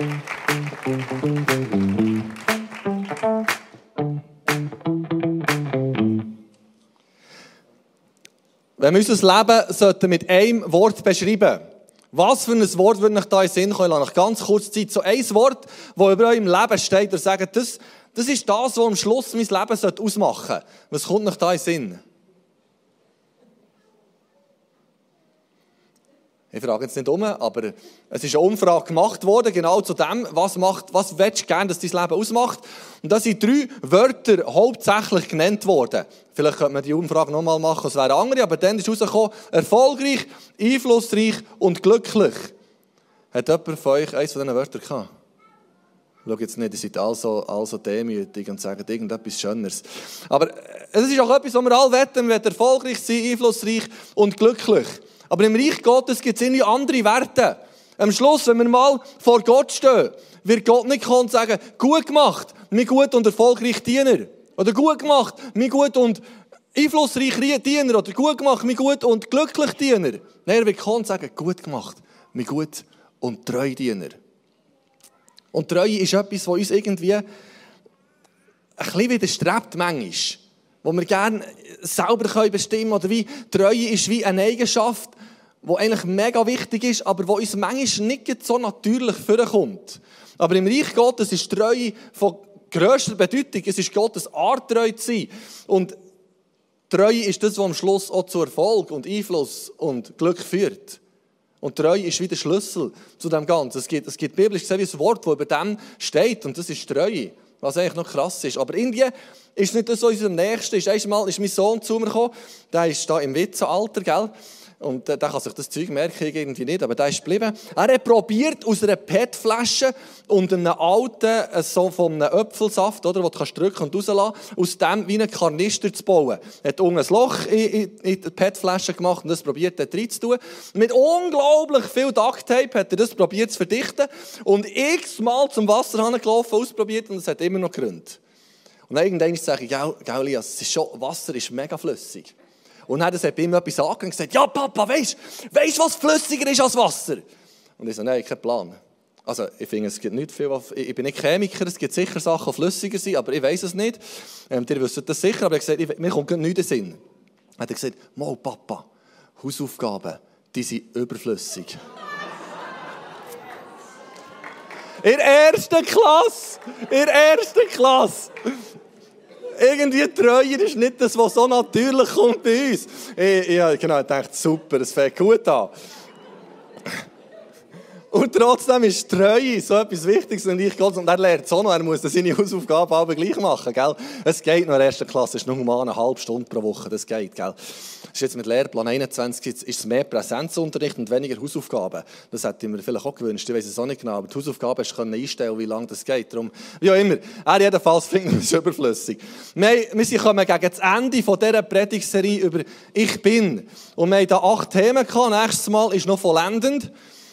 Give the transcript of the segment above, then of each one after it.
Wenn wir unser Leben sollten mit einem Wort beschreiben was für ein Wort würde ich da in den Sinn kommen? Ich lasse ganz kurz Zeit. So ein Wort, das über eurem Leben steht, und sagt, das, das ist das, was am Schluss mein Leben ausmachen sollte. Was kommt noch da in den Sinn? Ich frage jetzt nicht um, aber es ist eine Umfrage gemacht worden, genau zu dem, was macht, was willst du gerne, dass dein Leben ausmacht. Und da sind drei Wörter hauptsächlich genannt worden. Vielleicht könnte man die Umfrage nochmal machen, es wäre andere, aber dann ist rausgekommen, erfolgreich, einflussreich und glücklich. Hat jemand von euch eines von diesen Wörtern gehabt? Schau jetzt nicht, ihr seid also, also demütig und sagen irgendetwas Schöneres. Aber es ist auch etwas, was wir alle wetten, wir erfolgreich sein, einflussreich und glücklich. Aber im Reich Gottes gibt es irgendwie andere Werte. Am Schluss, wenn wir mal vor Gott stehen, wird Gott nicht kommen und sagen, gut gemacht, mein gut und erfolgreich Diener. Oder gut gemacht, mein gut und einflussreich Diener. Oder gut gemacht, mein gut und glücklich Diener. Nein, er wird kommen und sagen, gut gemacht, mein gut und treu Diener. Und Treue ist etwas, was uns irgendwie ein bisschen widerstrebt manchmal wo wir gerne selber bestimmen können. Oder wie Treue ist wie eine Eigenschaft, die eigentlich mega wichtig ist, aber wo uns manchmal nicht so natürlich vorkommt. Aber im Reich Gottes ist Treue von grösster Bedeutung. Es ist Gottes Art, treu zu sein. Und Treue ist das, was am Schluss auch zu Erfolg und Einfluss und Glück führt. Und Treue ist wie der Schlüssel zu dem Ganzen. Es gibt, es gibt biblisch gesehen ein Wort, das über dem steht, und das ist Treue. Was eigentlich noch krass ist. Aber irgendwie ist nicht so unser Nächster. Ist einmal ist mein Sohn zu mir gekommen, der ist da im Witzenalter, gell? Und der kann sich das Zeug merken, irgendwie nicht, aber der ist geblieben. Er hat probiert, aus einer PET-Flasche und einem alten, äh, so von einem Apfelsaft, oder, den du drücken und rauslassen, aus dem wie einen Karnister zu bauen. Er hat unten ein Loch in, in, in die PET-Flasche gemacht und das probiert dort reinzutun. Mit unglaublich viel Ducktape hat er das probiert zu verdichten und x-mal zum Wasserhahn gelaufen, ausprobiert und es hat immer noch Gründe. Und irgendwann sage ich, gell, gell Lias, es ist schon, Wasser ist mega flüssig. Und dann hat er bei ihm etwas angehört und gesagt, ja Papa, weißt du, was flüssiger ist als Wasser? Und ich so, nein, kein Plan. Also, ich finde, es gibt nicht viel, ich bin nicht Chemiker, es gibt sicher Sachen, die flüssiger sind, aber ich weiß es nicht. Ähm, ihr wisst das sicher, aber er hat gesagt, mir kommt nichts in den Sinn. Er hat gesagt, Mo, Papa, Hausaufgaben, die sind überflüssig. In der ersten Klasse! In der ersten Klasse! Irgendwie Treue ist nicht das, was so natürlich kommt bei uns. Ich, ich, genau, ich dachte, super, es fängt gut an. Und trotzdem ist Treue so etwas Wichtiges und ich Gott er lernt auch noch, er muss seine Hausaufgaben aber gleich machen, gell? Es geht noch in der ersten Klasse, es ist nur mal eine halbe Stunde pro Woche, das geht, gell? Das ist jetzt mit Lehrplan 21, ist es mehr Präsenzunterricht und weniger Hausaufgaben. Das hätte ich mir vielleicht auch gewünscht, ich weiß es auch nicht genau, aber die Hausaufgaben du einstellen wie lange das geht. Darum, wie auch immer, er jedenfalls findet es überflüssig. Wir, wir kommen gegen das Ende dieser Predigserie über «Ich bin». Und wir haben da acht Themen gehabt, nächstes Mal ist noch vollendend.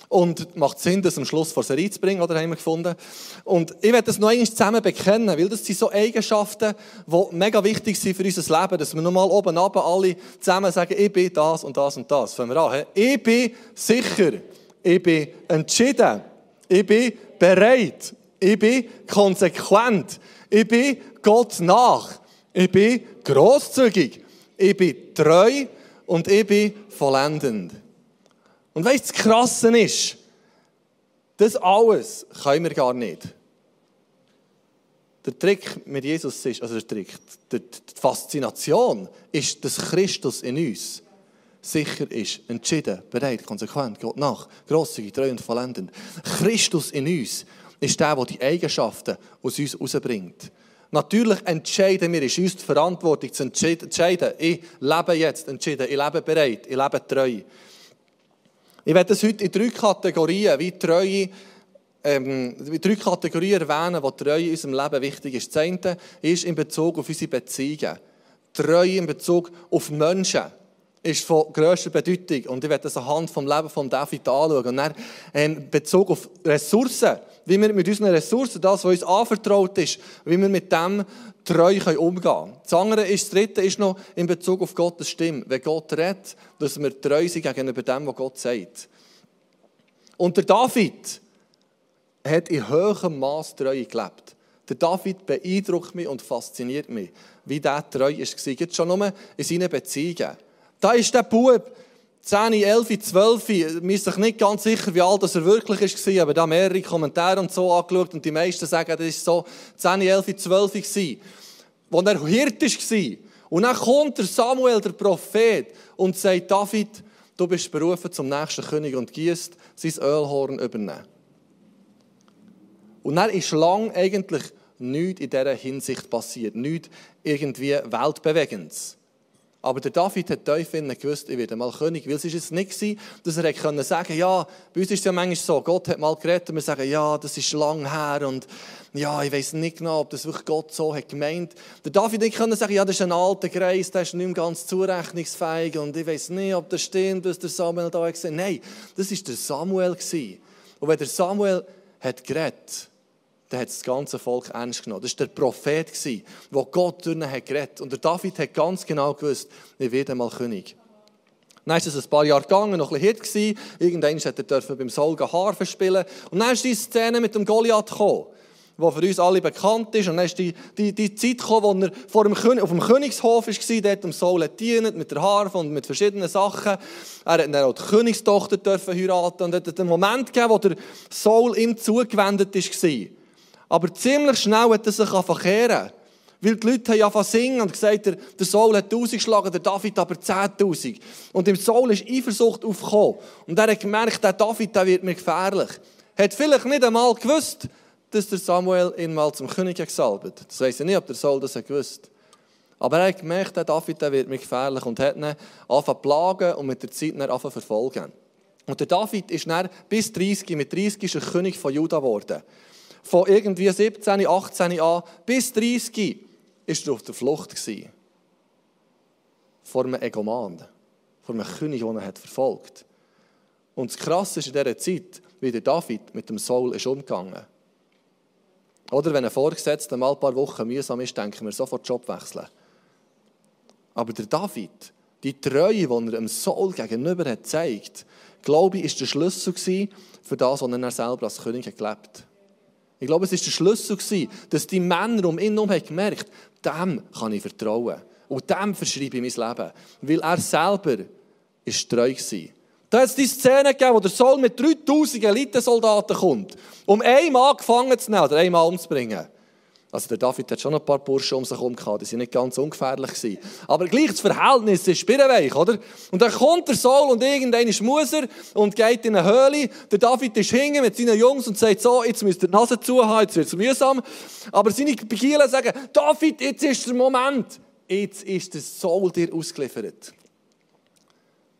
Und macht Sinn, das am Schluss vor Serie zu bringen, oder haben wir gefunden. Und ich werde das noch einmal zusammen bekennen, weil das sind so Eigenschaften, die mega wichtig sind für unser Leben, dass wir nochmal oben runter alle zusammen sagen, ich bin das und das und das. Fangen wir an. Ich bin sicher. Ich bin entschieden. Ich bin bereit. Ich bin konsequent. Ich bin Gott nach. Ich bin großzügig. Ich bin treu und ich bin vollendend. Und weißt du, das Krasse ist, das alles können wir gar nicht. Der Trick mit Jesus ist, also der Trick, die Faszination ist, dass Christus in uns sicher ist, entschieden, bereit, konsequent, Gott nach, grosszügig, treu und vollendend. Christus in uns ist der, der die Eigenschaften aus uns herausbringt. Natürlich entscheiden wir, ist uns die Verantwortung zu entscheiden, ich lebe jetzt entschieden, ich lebe bereit, ich lebe treu. Ich werde das heute in drei Kategorien, wie Treue, ähm, wie drei Kategorien erwähnen, wo Treue in unserem Leben wichtig ist. Das eine ist in Bezug auf unsere Beziehungen. Treue in Bezug auf Menschen ist von grösster Bedeutung. Und ich werde das anhand vom Leben von David anschauen. Und dann in Bezug auf Ressourcen, wie wir mit unseren Ressourcen, das, was uns anvertraut ist, wie wir mit dem treu umgehen können. Das andere ist, das dritte ist noch in Bezug auf Gottes Stimme. Wenn Gott redet, dass wir treu sind gegenüber dem, was Gott sagt. Und der David hat in hohem Maß Treue gelebt. Der David beeindruckt mich und fasziniert mich, wie der treu war. Jetzt schon nur in seinen Beziehungen. Da ist der Bub, 10, 11, 12, mir ist sich nicht ganz sicher, wie alt er wirklich war, aber da mehrere Kommentare und so angeschaut und die meisten sagen, das ist so 10, 11, 12 gewesen, wo er Hirt war. Und dann kommt der Samuel, der Prophet, und sagt, David, du bist berufen zum nächsten König und gießt sein Ölhorn übernehmen. Und dann ist lang eigentlich nichts in dieser Hinsicht passiert, nichts irgendwie Weltbewegendes. Aber der David hat tief gewusst, ich werde mal König. Weil es ist jetzt nicht so, dass er können sagen ja, bei uns ist es ja manchmal so, Gott hat mal geredet und wir sagen, ja, das ist lang her und ja, ich weiß nicht genau, ob das wirklich Gott so hat gemeint. Der David nicht können sagen, ja, das ist ein alter Greis, der ist nicht mehr ganz zurechnungsfähig und ich weiß nicht, ob das stimmt, was der Samuel da gesagt hat. Nein, das war der Samuel. Und wenn der Samuel hat geredet, dann hat das ganze Volk ernst genommen. Das war der Prophet, der Gott durch ihn hat geredet Und der David hat ganz genau gewusst, ich werde mal König. Dann ist es ein paar Jahre gegangen, noch ein bisschen Hit Irgendwann durfte er beim Saul Harfe spielen. Und dann ist die Szene mit dem Goliath gekommen, die für uns alle bekannt ist. Und dann ist die, die, die Zeit gekommen, wo er vor dem König, auf dem Königshof war, dort dem Saul dienen mit der Harfe und mit verschiedenen Sachen. Er hat dann auch die Königstochter dürfen heiraten. Und es hat einen Moment gegeben, wo der Saul ihm zugewendet war. Aber ziemlich schnell hat er sich verkehren. Weil die Leute haben angefangen singen und gesagt, der, Saul hat 1000 geschlagen, der David aber 10.000. Und im Saul ist Eifersucht aufgekommen. Und er hat gemerkt, der David der wird mir gefährlich. Er hat vielleicht nicht einmal gewusst, dass der Samuel ihn mal zum König gesalbt Das weiß ich nicht, ob der Saul das gewusst Aber er hat gemerkt, der David der wird mir gefährlich und hat ihn angefangen plagen und mit der Zeit angefangen verfolgen. Und der David ist dann bis 30, mit 30 ist er König von Juda geworden von irgendwie 17, 18 an bis 30 ist er auf der Flucht gewesen. Vor einem Egoman, vor einem König, den er hat verfolgt. Und das Krasse ist in dieser Zeit, wie der David mit dem Saul ist umgegangen. Oder wenn ein Vorgesetzter mal ein paar Wochen mühsam ist, denken wir sofort Job wechseln. Aber der David, die Treue, die er dem Saul gegenüber hat gezeigt, glaube ich, ist der Schlüssel für das, was er selber als König gelebt hat. Ich glaube, es war der Schlüssel, dass die Männer um ihn herum gemerkt haben, dem kann ich vertrauen. Und dem verschreibe ich mein Leben. Weil er selber ist treu war. Da hat es die Szene gegeben, wo der Saul mit 3000 Elitesoldaten kommt, um einen Mann gefangen zu nehmen oder einen Mann umzubringen. Also der David hat schon ein paar Burschen um sich herum gehabt, die waren nicht ganz ungefährlich. Gewesen. Aber gleich das Verhältnis ist spirrenweich, oder? Und dann kommt der Saul und irgendein ist Muser und geht in eine Höhle. Der David ist hingen mit seinen Jungs und sagt so, jetzt müsst ihr die Nase zuhaben, jetzt wird es mühsam. Aber seine Begielen sagen, David, jetzt ist der Moment. Jetzt ist der Saul dir ausgeliefert.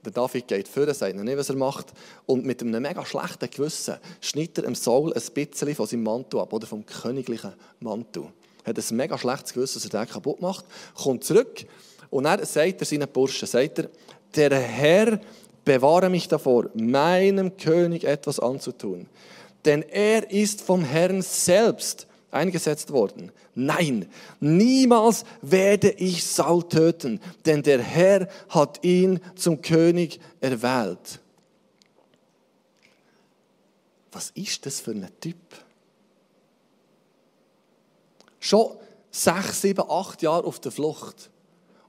Der David geht vor, sagt nicht, was er macht. Und mit einem mega schlechten Gewissen schneidet er dem Saul ein bisschen von seinem Mantel ab, oder vom königlichen Mantel. Er hat ein mega schlechtes Gewissen, dass er den kaputt macht, kommt zurück und dann sagt er seinen Burschen, sagt er, der Herr bewahre mich davor, meinem König etwas anzutun. Denn er ist vom Herrn selbst eingesetzt worden. Nein, niemals werde ich Saul töten, denn der Herr hat ihn zum König erwählt. Was ist das für ein Typ? Schon sechs, sieben, acht Jahre auf der Flucht.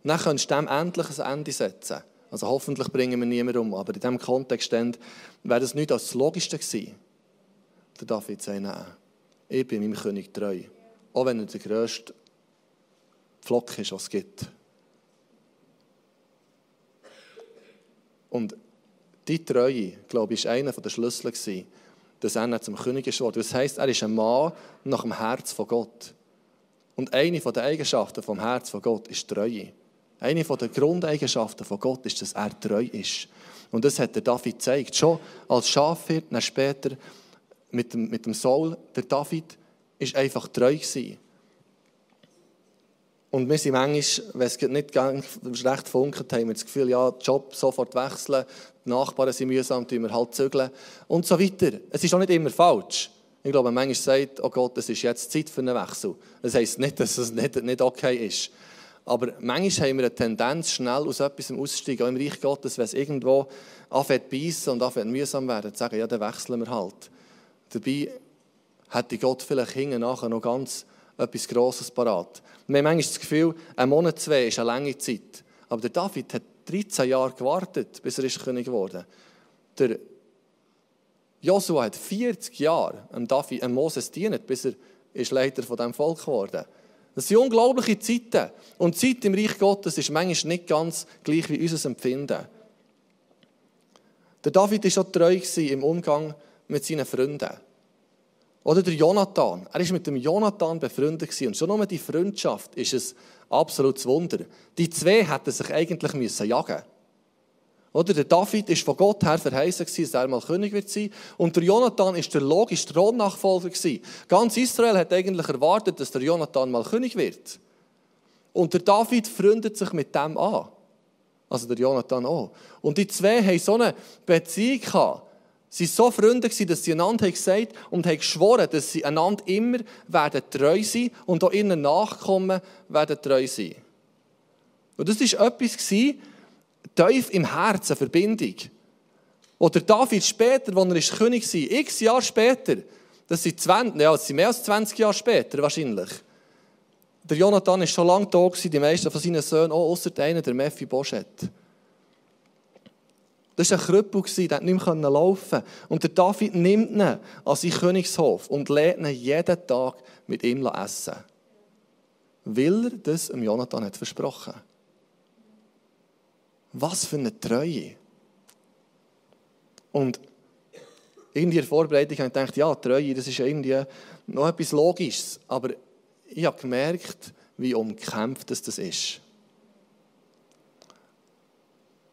Und dann kannst du dem endlich ein Ende setzen. Also hoffentlich bringen wir niemanden um, aber in diesem Kontext wäre das nicht das Logischste gewesen. Der David sagt, nein, ich bin meinem König treu. Auch wenn er der grösste Flock ist, was es gibt. Und die Treue, glaube ich, war einer der Schlüssel, dass er zum König geworden ist. Das heisst, er ist ein Mann nach dem Herz von Gott. Und eine der Eigenschaften vom Herz von Gott ist Treue. Eine der Grundeigenschaften von Gott ist, dass er treu ist. Und das hat der David gezeigt. Schon als Schafhirt, dann später mit dem, mit dem Saul, der David, ist einfach treu gewesen. Und wir sind manchmal, wenn es nicht recht funkelt, haben wir das Gefühl, ja, Job sofort wechseln, die Nachbarn sind mühsam, tun wir halt zügeln und so weiter. Es ist auch nicht immer falsch. Ich glaube, manchmal sagt, oh Gott, es ist jetzt Zeit für einen Wechsel. Das heisst nicht, dass es nicht, nicht okay ist. Aber manchmal haben wir eine Tendenz, schnell aus etwas auszusteigen, auch im Reich Gottes, wenn es irgendwo anfängt zu beißen und anfängt mühsam werden, zu sagen, ja, dann wechseln wir halt. Dabei hätte Gott vielleicht hinten nachher noch ganz etwas Grosses parat. Wir haben manchmal das Gefühl, ein Monat, zwei ist eine lange Zeit. Aber der David hat 13 Jahre gewartet, bis er ist König geworden Der Josua hat 40 Jahre am, David, am Moses dienen, bis er ist Leiter von diesem Volk geworden Das sind unglaubliche Zeiten. Und Zeit im Reich Gottes ist manchmal nicht ganz gleich wie unser Empfinden. Der David war auch treu im Umgang mit seinen Freunden. Oder der Jonathan. Er war mit dem Jonathan befreundet. Und schon nur die Freundschaft ist ein absolutes Wunder. Die zwei hätten sich eigentlich müssen jagen oder der David ist von Gott her verheißen dass er mal König wird sein. Und der Jonathan ist der logische Thronnachfolger Ganz Israel hat eigentlich erwartet, dass der Jonathan mal König wird. Und der David freundet sich mit dem an. Also der Jonathan auch. Und die zwei haben so eine Beziehung gehabt. Sie waren so Freunde, dass sie einander gesagt und haben geschworen, dass sie einander immer werden treu sein und auch ihren Nachkommen werden treu sein. Und das war etwas, tief im Herzen Verbindung. Oder David später, als er König war, x Jahre später, das sind, 20, ja, das sind mehr als 20 Jahre später wahrscheinlich. Der Jonathan ist schon lange da, die meisten von seinen Söhnen, auch außer einer, der Mephi Boschet. Das war ein Krüppel, der nicht mehr laufen Und der David nimmt ihn an seinen Königshof und lädt ihn jeden Tag mit ihm essen. Weil er das dem Jonathan hat versprochen Was für eine Treue. Und in der Vorbereitung habe ich gedacht, ja, Treue, das ist irgendwie noch etwas Logisches. Aber ich habe gemerkt, wie umkämpft das ist.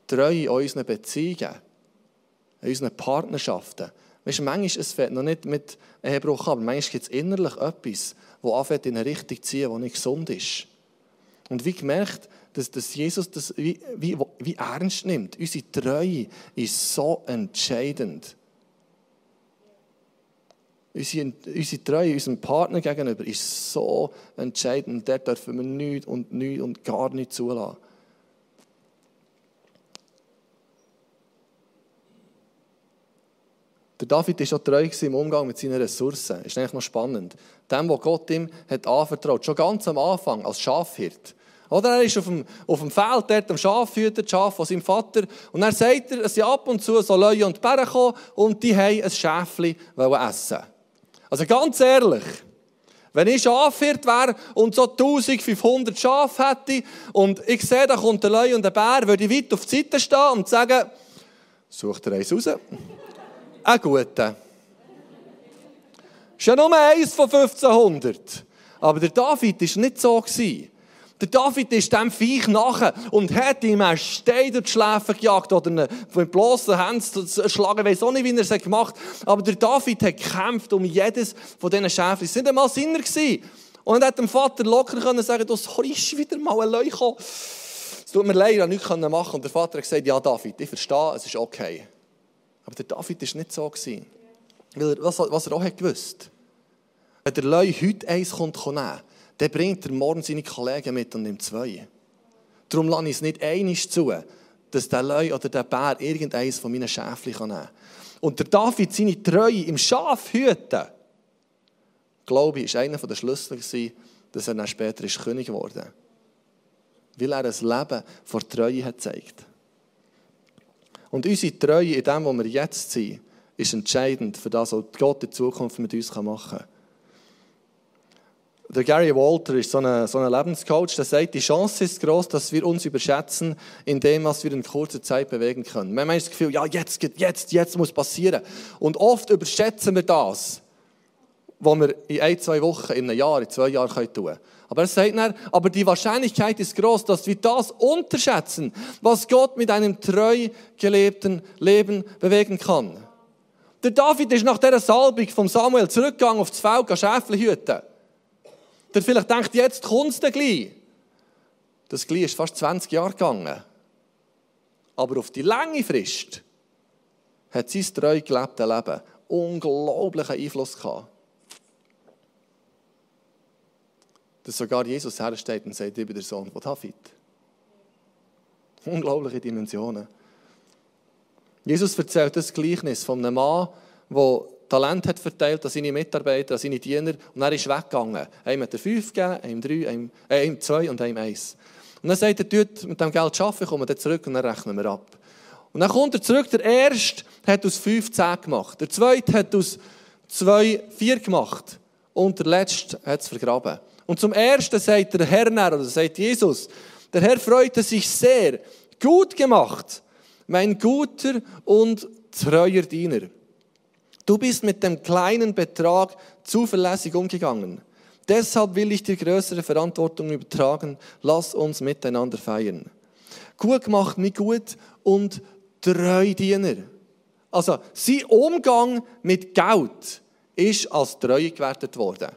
Treue in unseren Beziehungen, in unseren Partnerschaften. Weißt du, manchmal es noch nicht mit Ehebruch aber manchmal gibt es innerlich etwas, das anfängt in eine Richtung zu ziehen, die nicht gesund ist. Und wie gemerkt, dass, dass Jesus das wie, wie, wie ernst nimmt. Unsere Treue ist so entscheidend. Unsere, unsere Treue unserem Partner gegenüber ist so entscheidend. Der dürfen wir nichts und nichts und gar nicht zulassen. Der David war auch treu im Umgang mit seinen Ressourcen. Das ist eigentlich noch spannend. Dem, was Gott ihm hat anvertraut, schon ganz am Anfang, als Schafhirt. Oder er ist auf dem, auf dem Feld, dort am Schafhüter, das Schaf von seinem Vater. Und dann sagt er, dass sie ab und zu so Leute und Bären kommen und die haben ein Schäfli essen Also ganz ehrlich, wenn ich Schafhirt wäre und so 1500 Schafe hätte und ich sehe, da kommt ein Löwe und ein Bär, würde ich weit auf die Seite stehen und sagen, such dir eins raus ein guter. Ist ja nur eins von 1500. Aber der David war nicht so. Der David ist dem Viech nachher und hat ihm einen Stein durch die Schläfe gejagt oder ihn mit bloßen Händen zu schlagen. Ich weiß auch nicht, wie er es gemacht hat. Aber der David hat gekämpft um jedes von diesen Schäfchen. Es waren nicht einmal Sinner. Und er hat dem Vater locker können sagen, du sorry, wieder mal ein Leuch Es tut mir leid, ich konnte nichts machen. Und der Vater hat gesagt, ja David, ich verstehe, es ist okay. Aber der David war nicht so. Weil er, was, was er auch hat gewusst Wenn der Leu heute eins kommt, nehmen, dann bringt er morgen seine Kollegen mit und nimmt zwei. Darum lasse ich es nicht einig zu, dass der Leu oder der Bär irgendeins von meinen Schäfchen nehmen kann. Und der David, seine Treue im Schaf hüten, glaube ich, war einer der Schlüssel, dass er dann später König geworden ist. Weil er ein Leben vor Treue hat gezeigt. Und unsere Treue in dem, wo wir jetzt sind, ist entscheidend für das, was Gott in Zukunft mit uns machen kann. Der Gary Walter ist so ein, so ein Lebenscoach, der sagt, die Chance ist groß, dass wir uns überschätzen in dem, was wir in kurzer Zeit bewegen können. Wir haben das Gefühl, ja, jetzt, jetzt, jetzt muss passieren. Und oft überschätzen wir das, was wir in ein, zwei Wochen, in einem Jahr, in zwei Jahren tun können. Aber er sagt dann, aber die Wahrscheinlichkeit ist groß, dass wir das unterschätzen, was Gott mit einem treu gelebten Leben bewegen kann. Der David ist nach dieser Salbung von Samuel zurückgegangen auf das Feld, Schäfchen hüten. Der vielleicht denkt, jetzt kommt es gleich. Das gleich ist fast 20 Jahre gegangen. Aber auf die lange Frist hat sein treu gelebtes Leben unglaublichen Einfluss gehabt. Dass sogar Jesus hersteht und sagt, ich bin der Sohn von David. Unglaubliche Dimensionen. Jesus erzählt das Gleichnis von einem Mann, der Talent hat verteilt an seine Mitarbeiter, an seine Diener und er ist weggegangen. Einem hat er fünf gegeben, einem drei, einem, äh, einem zwei und einem eins. Und dann sagt er, tut mit dem Geld arbeiten, kommen wir zurück und dann rechnen wir ab. Und dann kommt er zurück, der Erste hat aus fünf zehn gemacht, der Zweite hat aus zwei vier gemacht und der Letzte hat es vergraben. Und zum Ersten sagt der Herr, oder sagt Jesus, der Herr freute sich sehr, gut gemacht, mein guter und treuer Diener. Du bist mit dem kleinen Betrag zuverlässig umgegangen. Deshalb will ich dir größere Verantwortung übertragen. Lass uns miteinander feiern. Gut gemacht, nicht gut und treu Diener. Also, sein Umgang mit Geld ist als treu gewertet worden.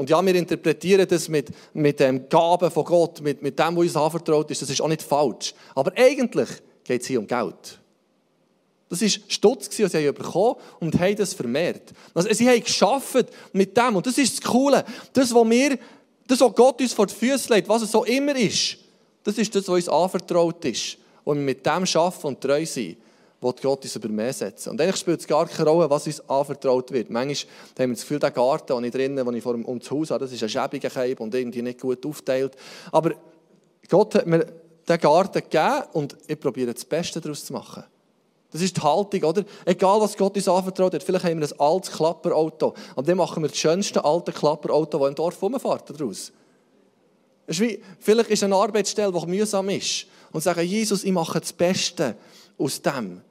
Und ja, wir interpretieren das mit, mit dem Gaben von Gott, mit, mit dem, was uns anvertraut ist. Das ist auch nicht falsch. Aber eigentlich geht es hier um Geld. Das war Stutz, was sie bekommen und haben das vermehrt. Also, sie haben geschafft mit dem. Und das ist das Coole. Das, was, wir, das, was Gott uns vor die Füße legt, was es so immer ist, das ist das, was uns anvertraut ist. Und wir mit dem arbeiten und treu sind, wird Gott uns über mehr setzen. Und eigentlich spielt es gar keine Rolle, was uns anvertraut wird. Manchmal haben wir das Gefühl, der Garten, den ich drinnen, den ich vor um das Haus habe, das ist ein schäbiger Keib und irgendwie nicht gut aufteilt. Aber Gott hat mir den Garten gegeben und ich probiere das Beste daraus zu machen. Das ist die Haltung, oder? Egal, was Gott uns anvertraut hat. Vielleicht haben wir ein altes Klapperauto. Aber dann machen wir das schönste alte Klapperauto, das im Dorf rumfährt, daraus. ist wie, vielleicht ist eine Arbeitsstelle, die mühsam ist. Und sagen, Jesus, ich mache das Beste aus dem.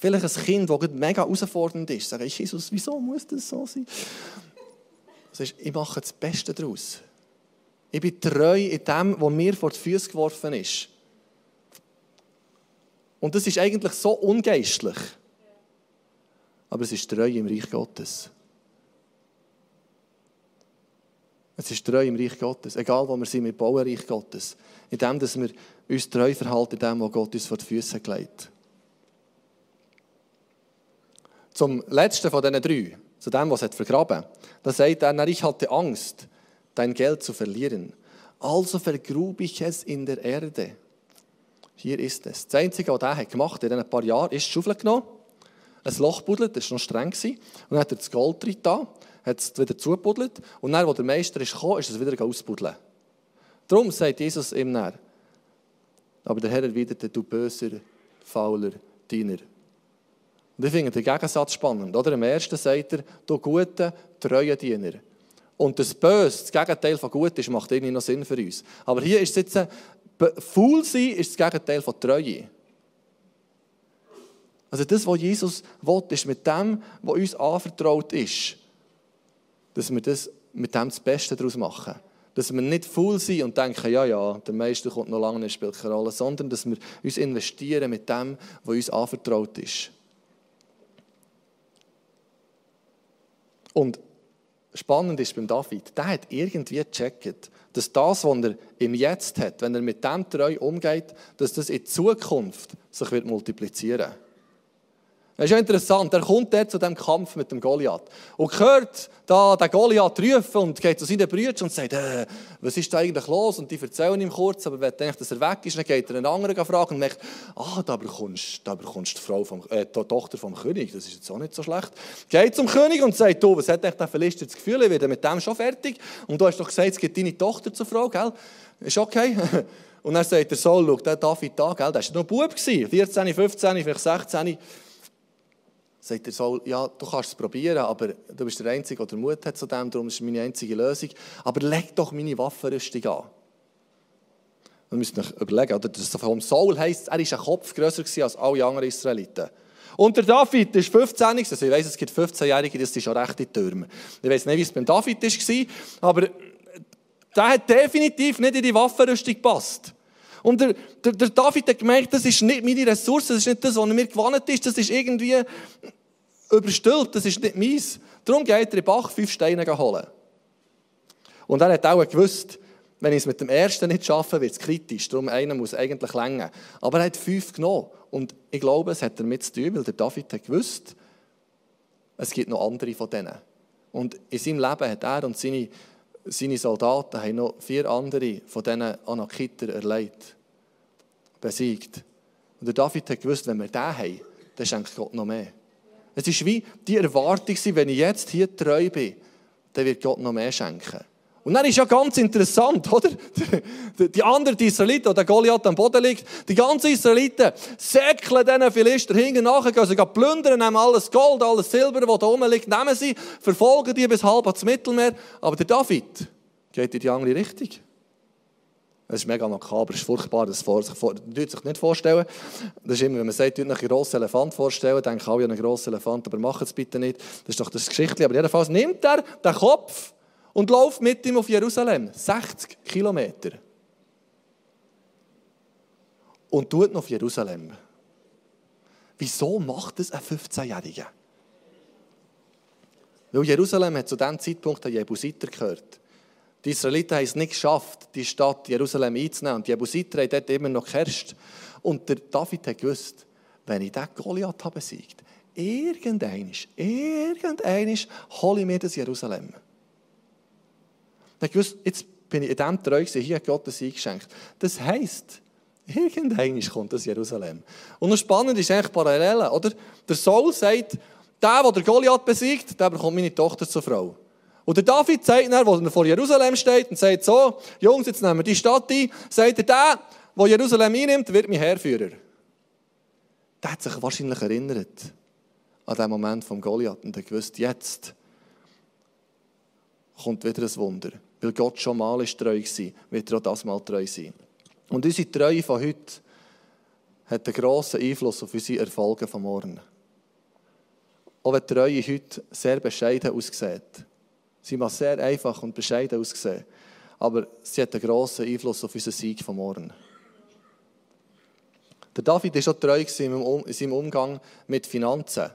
Vielleicht ein Kind, das mega herausfordernd ist. Sagen, Jesus, wieso muss das so sein? Das ist, ich mache das Beste daraus. Ich bin treu in dem, was mir vor die Füße geworfen ist. Und das ist eigentlich so ungeistlich. Aber es ist treu im Reich Gottes. Es ist treu im Reich Gottes. Egal, wo wir sind, wir bauen Reich Gottes. In dem, dass wir uns treu verhalten, in dem, was Gott uns vor die Füße gelegt Zum letzten von diesen drei, zu dem, was er vergraben da sagt er, ich hatte Angst, dein Geld zu verlieren. Also vergrub ich es in der Erde. Hier ist es. Das Einzige, was er gemacht hat in ein paar Jahren, ist die Schaufel genommen, ein Loch buddelt, das war noch streng, und dann hat er das Gold drin da, hat es wieder zugebuddelt, und dann, als der Meister ist gekommen, ist es wieder ausbuddeln. Darum sagt Jesus ihm dann, aber der Herr erwiderte, du böser, fauler Diener. Und ich finde den Gegensatz spannend. Oder? Im ersten sagt er, du guter, treuer Diener. Und das Böse, das Gegenteil von gut ist, macht irgendwie noch Sinn für uns. Aber hier ist es jetzt Faul sein ist das Gegenteil von Treue. Also das, was Jesus will, ist mit dem, was uns anvertraut ist, dass wir das mit dem das Beste daraus machen. Dass wir nicht faul sind und denken, ja, ja, der Meister kommt noch lange, nicht, spielt keine Rolle, sondern dass wir uns investieren mit dem, was uns anvertraut ist. Und spannend ist beim David, der hat irgendwie gecheckt, dass das, was er im Jetzt hat, wenn er mit dem treu umgeht, dass das in Zukunft sich wird multiplizieren wird. Das ist ja interessant. Er kommt dort zu dem Kampf mit dem Goliath und hört da den Goliath rufen und geht zu seinen Brüdern und sagt, äh, was ist da eigentlich los? Und die erzählen ihm kurz, aber wenn er dass er weg ist, dann geht er einen anderen fragen und merkt, ah, da bekommst, da bekommst die, Frau vom, äh, die Tochter vom König, das ist jetzt auch nicht so schlecht. Geht zum König und sagt, du, was hat der Philister das Gefühl, ich werde mit dem schon fertig? Und du hast doch gesagt, es gibt deine Tochter zur Frau, gell? Ist okay? Und dann sagt der Saul, schau, der David da, gell, der war noch Bub, 14, 15, vielleicht 16 sagt er Saul, ja, du kannst es probieren, aber du bist der Einzige, der Mut hat zu dem, darum ist es meine einzige Lösung. Aber leg doch meine Waffenrüstung an. Man müsst euch überlegen, oder? Das vom Saul heisst, er war ein Kopf grösser als alle anderen Israeliten. Und der David ist 15, also ich weiss, es gibt 15-Jährige, das sind schon rechte Türme. Ich weiß nicht, wie es beim David war, aber der hat definitiv nicht in die Waffenrüstung gepasst. Und der, der, der, David hat gemerkt, das ist nicht meine Ressource, das ist nicht das, was mir gewonnen ist, das ist irgendwie überstülpt, das ist nicht meins. Darum geht er in Bach fünf Steine holen. Und er hat auch gewusst, wenn ich es mit dem ersten nicht schaffe, wird es kritisch. Darum einer muss eigentlich länger. Aber er hat fünf genommen. Und ich glaube, es hat damit zu tun, weil der David hat gewusst, es gibt noch andere von denen. Und in seinem Leben hat er und seine seine Soldaten haben noch vier andere von diesen Anakiter erleidet, besiegt. Und der David hat gewusst, wenn wir den haben, dann schenkt Gott noch mehr. Es ist wie die Erwartung, wenn ich jetzt hier treu bin, dann wird Gott noch mehr schenken. Und dann ist ja ganz interessant, oder? Die anderen die Israeliten, wo der Goliath am Boden liegt, die ganzen Israeliten säckeln diesen Philister hinten nachher, gehen sie plündern, nehmen alles Gold, alles Silber, das da oben liegt, nehmen sie, verfolgen die bis halb ans Mittelmeer. Aber der David geht in die andere Richtung. Das ist mega makaber, das ist furchtbar, das vor, das sich nicht vorstellen. Das ist immer, wenn man sagt, einen grossen Elefant vorstellen, denken alle an einen grossen Elefant, aber macht es bitte nicht. Das ist doch das Geschichtliche. Aber jedenfalls nimmt er den Kopf und läuft mit ihm auf Jerusalem. 60 Kilometer. Und tut noch auf Jerusalem. Wieso macht das ein 15-Jähriger? Weil Jerusalem hat zu diesem Zeitpunkt an Jebusiter gehört. Die Israeliten haben es nicht geschafft, die Stadt Jerusalem einzunehmen. Und die Jebusiter haben dort immer noch geherrscht. Und der David hat gewusst, wenn ich diesen Goliath habe besiegt, irgendeinisch, irgendeinisch hole ich mir das Jerusalem. Er hat gewusst, jetzt bin ich in dem treu gewesen, hier hat Gott das eingeschenkt. Das heisst, irgendeinisch kommt das Jerusalem. Und das Spannende ist eigentlich parallel, oder? Der Saul sagt, der, der Goliath besiegt, der bekommt meine Tochter zur Frau. Und der David sagt dann, wo er vor Jerusalem steht und sagt so, Jungs, jetzt nehmen wir die Stadt ein, sagt er, der, der Jerusalem einnimmt, wird mein Herrführer. Der hat sich wahrscheinlich erinnert an den Moment vom Goliath und hat gewusst, jetzt kommt wieder ein Wunder. Weil Gott schon mal ist treu war, wird er auch das Mal treu sein. Und unsere Treue von heute hat einen grossen Einfluss auf unsere Erfolge von morgen. Auch wenn die Treue heute sehr bescheiden aussieht, Sie mag sehr einfach und bescheiden aussehen, aber sie hat einen grossen Einfluss auf unseren Sieg von morgen. Der David war schon treu in seinem Umgang mit Finanzen.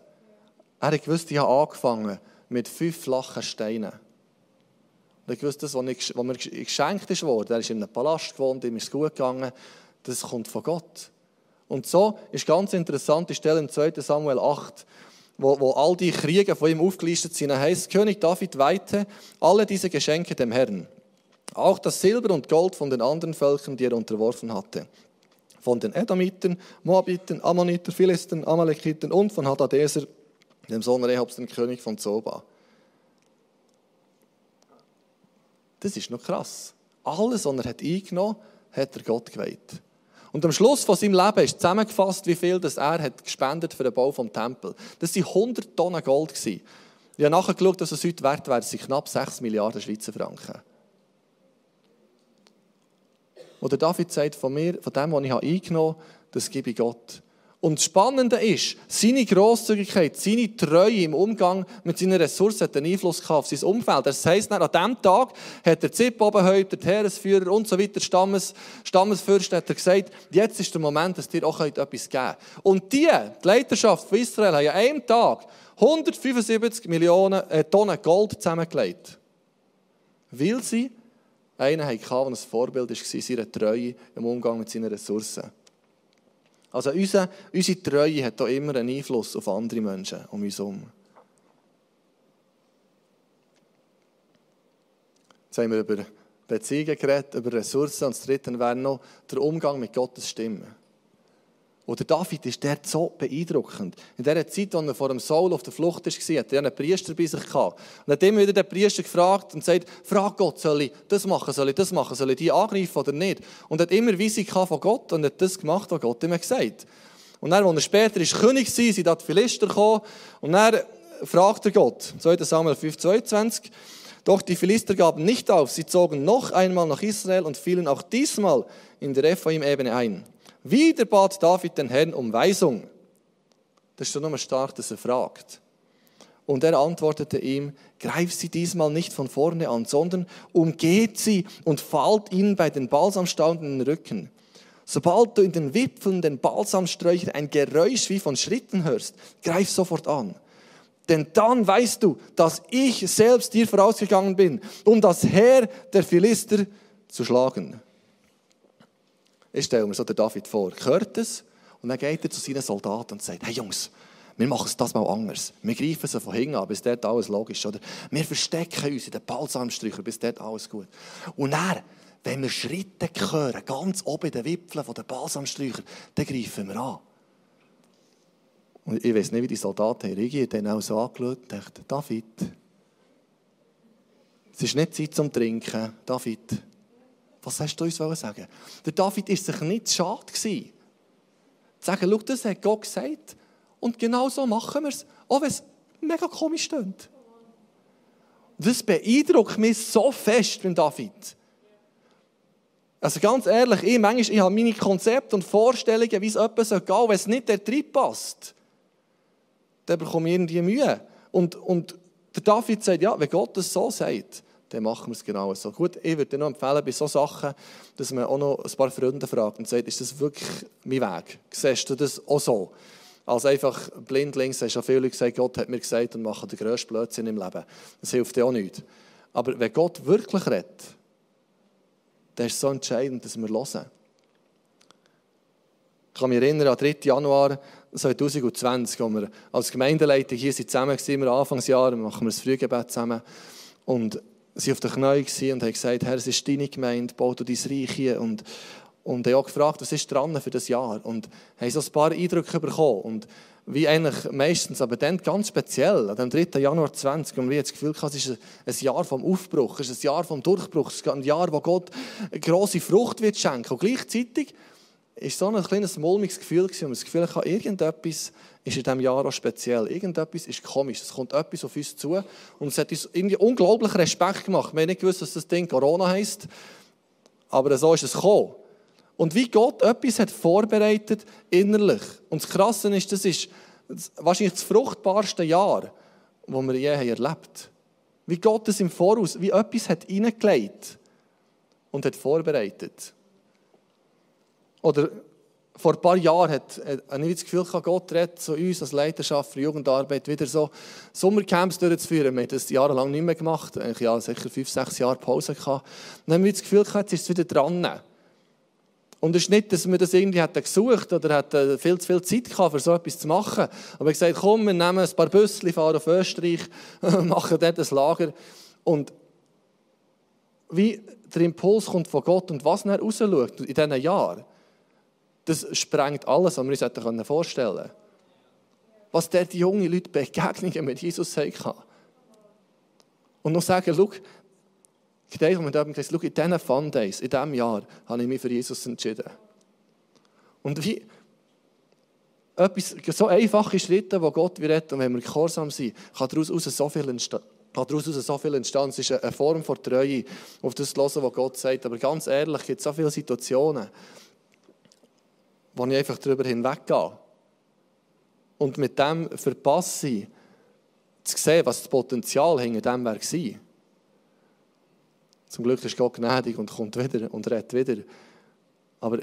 Er gewusst, ich habe angefangen mit fünf flachen Steinen. Hat gewusst, das, was mir geschenkt wurde, er ist in einem Palast gewohnt, ihm ist es gut gegangen, das kommt von Gott. Und so ist ganz interessant, die Stelle in 2 Samuel 8, wo, wo all die Kriege von ihm aufgelistet sind. Er heißt, König David weihte alle diese Geschenke dem Herrn. Auch das Silber und Gold von den anderen Völkern, die er unterworfen hatte. Von den Edomiten, Moabiten, Ammoniter, Philisten, Amalekiten und von Hadadeser, dem Sohn Rehabs, dem König von Zoba. Das ist noch krass. Alles, was er eingenommen hat, hat er Gott geweiht. Und am Schluss von seinem Leben ist zusammengefasst, wie viel das er hat gespendet für den Bau des Tempels. Das waren 100 Tonnen Gold. Ich habe nachgeschaut, dass es heute wert wäre, sind knapp 6 Milliarden Schweizer Franken. Oder David sagt, von mir, von dem, was ich eingenommen habe, das gebe ich Gott. Und das Spannende ist, seine Grosszügigkeit, seine Treue im Umgang mit seinen Ressourcen hat einen Einfluss auf sein Umfeld. Das heisst, an diesem Tag hat der Zippobenhäupter, der Heeresführer und so weiter, Stammes, Stammesfürst, hat er gesagt, jetzt ist der Moment, dass dir auch etwas geben könnt. Und die, die Leiterschaft von Israel, haben an einem Tag 175 Millionen äh, Tonnen Gold zusammengelegt. Weil sie einen hatten, der ein Vorbild war, seiner Treue im Umgang mit seinen Ressourcen. Also unsere, unsere Treue hat auch immer einen Einfluss auf andere Menschen um uns herum. Jetzt haben wir über Beziehungen geredet, über Ressourcen und das Dritte wäre noch der Umgang mit Gottes Stimme. Und der David ist der so beeindruckend. In der Zeit, als er vor dem Saul auf der Flucht war, hat er einen Priester bei sich gehabt. Und hat immer wieder den Priester gefragt und gesagt, frag Gott, soll ich das machen, soll ich das machen, soll ich die angreifen oder nicht? Und hat immer Weisung von Gott und hat das gemacht, was Gott ihm gesagt hat. Und dann, als er später ist König war, sind die Philister gekommen und dann fragt er Gott, 2 Samuel 5, 22, doch die Philister gaben nicht auf, sie zogen noch einmal nach Israel und fielen auch diesmal in der Ephraim-Ebene ein. Wieder bat David den Herrn um Weisung. Das ist schon nochmal stark, dass er fragt. Und er antwortete ihm, greif sie diesmal nicht von vorne an, sondern umgeht sie und fallt ihnen bei den Balsamstaunden in den Rücken. Sobald du in den Wipfeln den Balsamsträuchern ein Geräusch wie von Schritten hörst, greif sofort an. Denn dann weißt du, dass ich selbst dir vorausgegangen bin, um das Heer der Philister zu schlagen. Ich stelle mir so den David vor, hört es und dann geht er zu seinen Soldaten und sagt, hey Jungs, wir machen es das mal anders. Wir greifen sie von hinten an, bis dort alles logisch ist. Oder wir verstecken uns in den Balsamsträuchern, bis dort alles gut. Und dann, wenn wir Schritte hören, ganz oben in den Wipfeln der Balsamsträucher, dann greifen wir an. Und ich weiß nicht, wie die Soldaten reagieren. Die haben auch so angeschaut und dachten, David, es ist nicht Zeit zum Trinken. David, was hast du uns sagen Der David war sich nicht schade. Zu sagen, schau, das hat Gott gesagt. Und genau so machen wir es. Auch wenn es mega komisch stimmt. Das beeindruckt mich so fest beim David. Also ganz ehrlich, ich, manchmal, ich habe meine Konzepte und Vorstellungen, wie es gehen soll. Wenn es nicht der Trieb passt, dann bekomme ich irgendwie Mühe. Und, und der David sagt, ja, wenn Gott es so sagt, dann machen wir es genau so. Gut, ich würde dir noch empfehlen, bei solchen Sachen, dass man auch noch ein paar Freunde fragt und sagt, ist das wirklich mein Weg? Siehst du das auch so? Als einfach blindlings hast du viele gesagt, Gott hat mir gesagt und machen den grössten Blödsinn im Leben. Das hilft dir auch nicht. Aber wenn Gott wirklich redet, dann ist es so entscheidend, dass wir hören. Ich kann mich erinnern an 3. Januar 2020, als wir als Gemeindeleitung hier zusammen waren, wir Anfangsjahr, machen wir das Frühgebet zusammen. Und sie auf den Knien und haben gesagt, Herr, es ist deine Gemeinde, bau du dein Reich hier. Und, und haben auch gefragt, was ist dran für das Jahr? Und haben so ein paar Eindrücke bekommen. Und wie eigentlich meistens, aber dann ganz speziell, am 3. Januar 20, und wir das Gefühl es ist ein Jahr vom Aufbruch, es ist ein Jahr vom Durchbruch, es ist ein Jahr, wo Gott eine grosse Frucht wird schenken. Und gleichzeitig ist so ein kleines mulmiges Gefühl und das Gefühl, habe irgendetwas ist in diesem Jahr auch speziell. Irgendetwas ist komisch. Es kommt etwas auf uns zu und es hat uns irgendwie unglaublich Respekt gemacht. Wir haben nicht gewusst, dass das Ding Corona heisst, aber so ist es gekommen. Und wie Gott etwas hat vorbereitet innerlich. Und das Krasse ist, das ist wahrscheinlich das fruchtbarste Jahr, das wir je erlebt haben. Wie Gott es im Voraus, wie etwas hat hineingelegt und hat vorbereitet. Oder vor ein paar Jahren hat, habe ich das Gefühl, Gott redet zu uns als Leiterschaft für Jugendarbeit wieder so Sommercamps durchzuführen. Wir haben das jahrelang nicht mehr gemacht, eigentlich ja, sicher fünf, sechs Jahre Pause gehabt. dann haben wir das Gefühl, jetzt ist es wieder dran. Und es ist nicht, dass wir das irgendwie hätten gesucht oder hätten viel zu viel Zeit gehabt, für so etwas zu machen. Aber haben gesagt, komm, wir nehmen ein paar Büsse, fahren auf Österreich, machen dort ein Lager. Und wie der Impuls kommt von Gott und was er rausschaut in diesen Jahren, das sprengt alles, was wir uns vorstellen können. Was dort die jungen Leute Begegnungen mit Jesus hatten. Und noch sagen, schau, Gedenke mit dem gesagt, in diesen Fun Days, in diesem Jahr, habe ich mich für Jesus entschieden. Und wie etwas, so einfache Schritte, die Gott retten, und wenn wir gehorsam sind, kann daraus so viel entstehen. Kann daraus so viel entstehen. Es ist eine Form von Treue, auf das zu hören, was Gott sagt. Aber ganz ehrlich, es gibt so viele Situationen, wo ich einfach darüber hinweggehe. Und mit dem verpasse ich, zu sehen, was das Potenzial hinter dem war. Zum Glück ist Gott gnädig und kommt wieder und redet wieder. Aber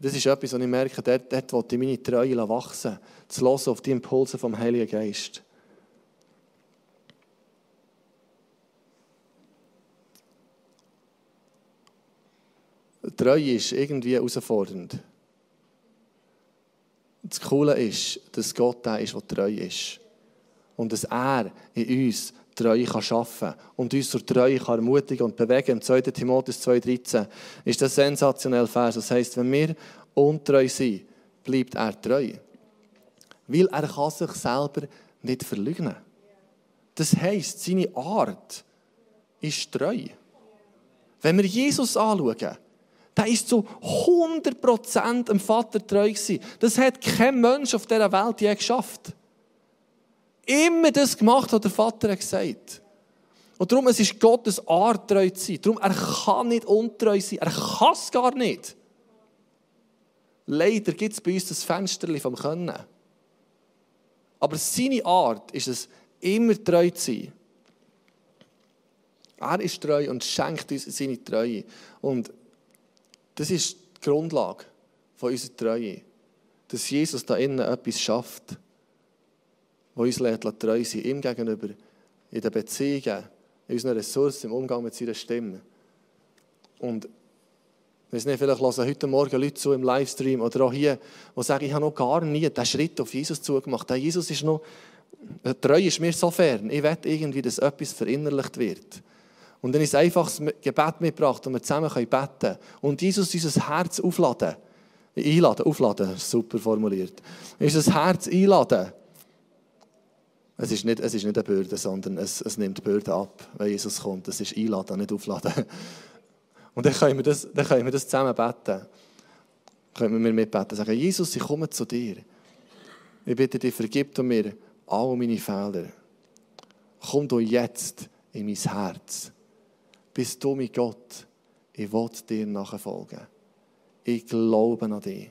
das ist etwas, was ich merke, dort, dort will ich meine Treue wachsen, zu hören auf die Impulse vom Heiligen Geist. Treue ist irgendwie herausfordernd. Das Coole ist, dass Gott der ist, der treu ist. Und dass er in uns Treue kann schaffen und uns zur Treue kann ermutigen und bewegen. Im 2. Timotheus 2,13 ist das sensationell Vers. Das heisst, wenn wir untreu sind, bleibt er treu. Weil er kann sich selber nicht verleugnen. Das heisst, seine Art ist treu. Wenn wir Jesus anschauen, der ist zu 100% dem Vater treu gewesen. Das hat kein Mensch auf dieser Welt je geschafft immer das gemacht, was der Vater gesagt hat. Und darum, es ist Gottes Art, treu zu sein. Darum, er kann nicht untreu sein. Er kann es gar nicht. Leider gibt es bei uns das Fenster vom Können. Aber seine Art ist es, immer treu zu sein. Er ist treu und schenkt uns seine Treue. Und das ist die Grundlage von unserer Treue. Dass Jesus da innen etwas schafft der uns lässt, treu sein, ihm gegenüber, in den Beziehungen, in unseren Ressourcen, im Umgang mit seiner Stimme. Und wir nicht, vielleicht hören heute Morgen Leute zu im Livestream oder auch hier, die sagen, ich habe noch gar nie den Schritt auf Jesus zugemacht. Der Jesus ist noch, treu ist mir so fern. Ich will irgendwie, dass etwas verinnerlicht wird. Und dann ist ein einfaches Gebet mitgebracht, und wir zusammen beten können. Und Jesus unser Herz aufladen Einladen, aufladen, super formuliert. Ist das Herz einladen? Es ist nicht, es ist nicht eine Bürde, sondern es, es nimmt die Bürde ab, wenn Jesus kommt. Es ist einladen, nicht aufladen. Und dann können wir das, dann können wir das zusammen beten. Können wir mitbeten. Sagen, Jesus, ich komme zu dir. Ich bitte dich, vergib mir all meine Fehler. Komm du jetzt in mein Herz. Bist du mein Gott. Ich will dir nachfolgen. Ich glaube an dich.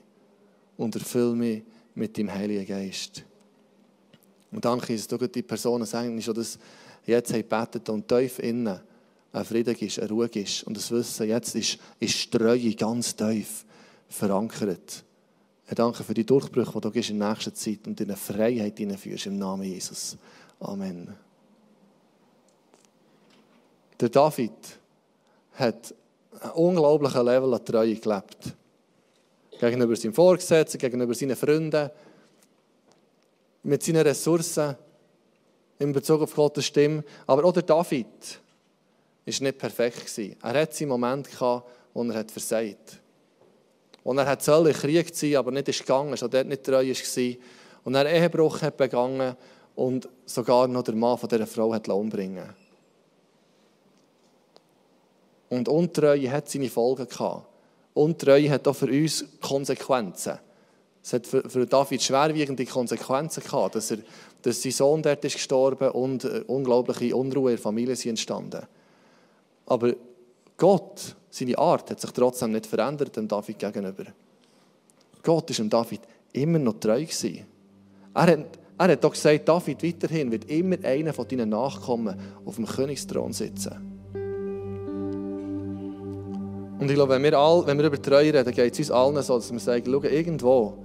Und erfülle mich mit dem Heiligen Geist. Und danke, dass du die Personen sagen, schon das jetzt gebetet und tief innen ein Frieden ist, eine Ruhe ist. Und das Wissen, jetzt ist, ist Treue ganz tief verankert. Ich danke für die Durchbrüche, die du in der nächsten Zeit und deine Freiheit hineinführst im Namen Jesus. Amen. Der David hat ein unglaubliches Level an Treue gelebt. Gegenüber seinem Vorgesetzten, gegenüber seinen Freunden, mit seinen Ressourcen in Bezug auf Gottes Stimme. Aber auch der David war nicht perfekt. Er hatte seinen Moment, wo er versagt hat. Und er hat sollen Krieg ziehen, aber nicht ist gegangen, schon dort nicht treu war. Und er Ehebruch hat begangen und sogar noch der Mann von dieser Frau hat umbringen Und Untreue hat seine Folgen gehabt. Untreue hat auch für uns Konsequenzen. Es hat für, für David schwerwiegende Konsequenzen gehabt, dass, er, dass sein Sohn dort ist gestorben und äh, unglaubliche Unruhe in der Familie sind entstanden. Aber Gott, seine Art, hat sich trotzdem nicht verändert dem David gegenüber. Gott ist dem David immer noch treu gewesen. Er hat, er hat doch gesagt, David weiterhin wird immer einer von deinen Nachkommen auf dem Königsthron sitzen. Und ich glaube, wenn wir, all, wenn wir über Treue reden, geht es uns allen so, dass wir sagen, schau, irgendwo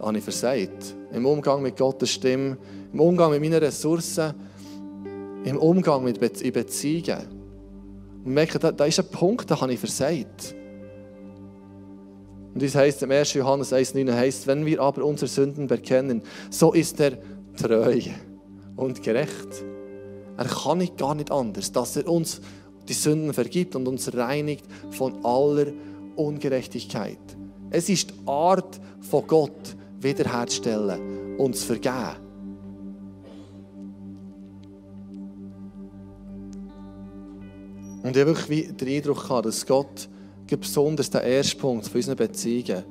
habe ich versagt. Im Umgang mit Gottes Stimme, im Umgang mit meinen Ressourcen, im Umgang mit Be in Beziehungen. Und merke, da, da ist ein Punkt, da habe ich versagt. Und das heißt im 1. Johannes 1,9 heißt, wenn wir aber unsere Sünden bekennen, so ist er treu und gerecht. Er kann nicht gar nicht anders, dass er uns die Sünden vergibt und uns reinigt von aller Ungerechtigkeit. Es ist die Art von Gott, wiederherzustellen und zu vergeben. Und ich habe wirklich den Eindruck gehabt, dass Gott besonders den ersten Punkt von unseren Beziehungen,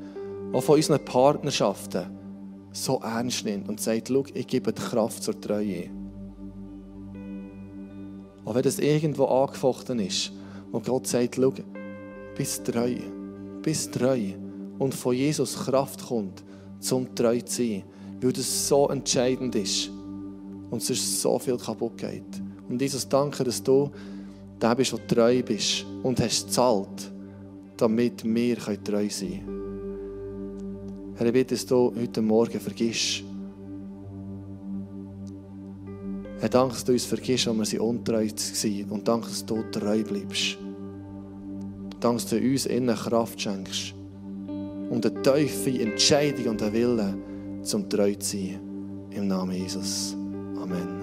auch von unseren Partnerschaften, so ernst nimmt und sagt, schau, ich gebe die Kraft zur Treue. Auch wenn das irgendwo angefochten ist, wo Gott sagt, schau, bist treu, bist treu und von Jesus Kraft kommt, zum treu zu sein, weil das so entscheidend ist und sonst so viel kaputt geht. Und Jesus, danke, dass du der bist, der treu bist und hast gezahlt, damit wir treu sein können. Herr, ich bitte, dass du heute Morgen vergisst. Herr, danke, dass du uns vergisst, wenn wir sie untreu waren. Und danke, dass du treu bleibst. Danke, dass du uns innen Kraft schenkst. Und eine tiefe Entscheidung und einen Willen, zum treu zu sein. Im Namen Jesus. Amen.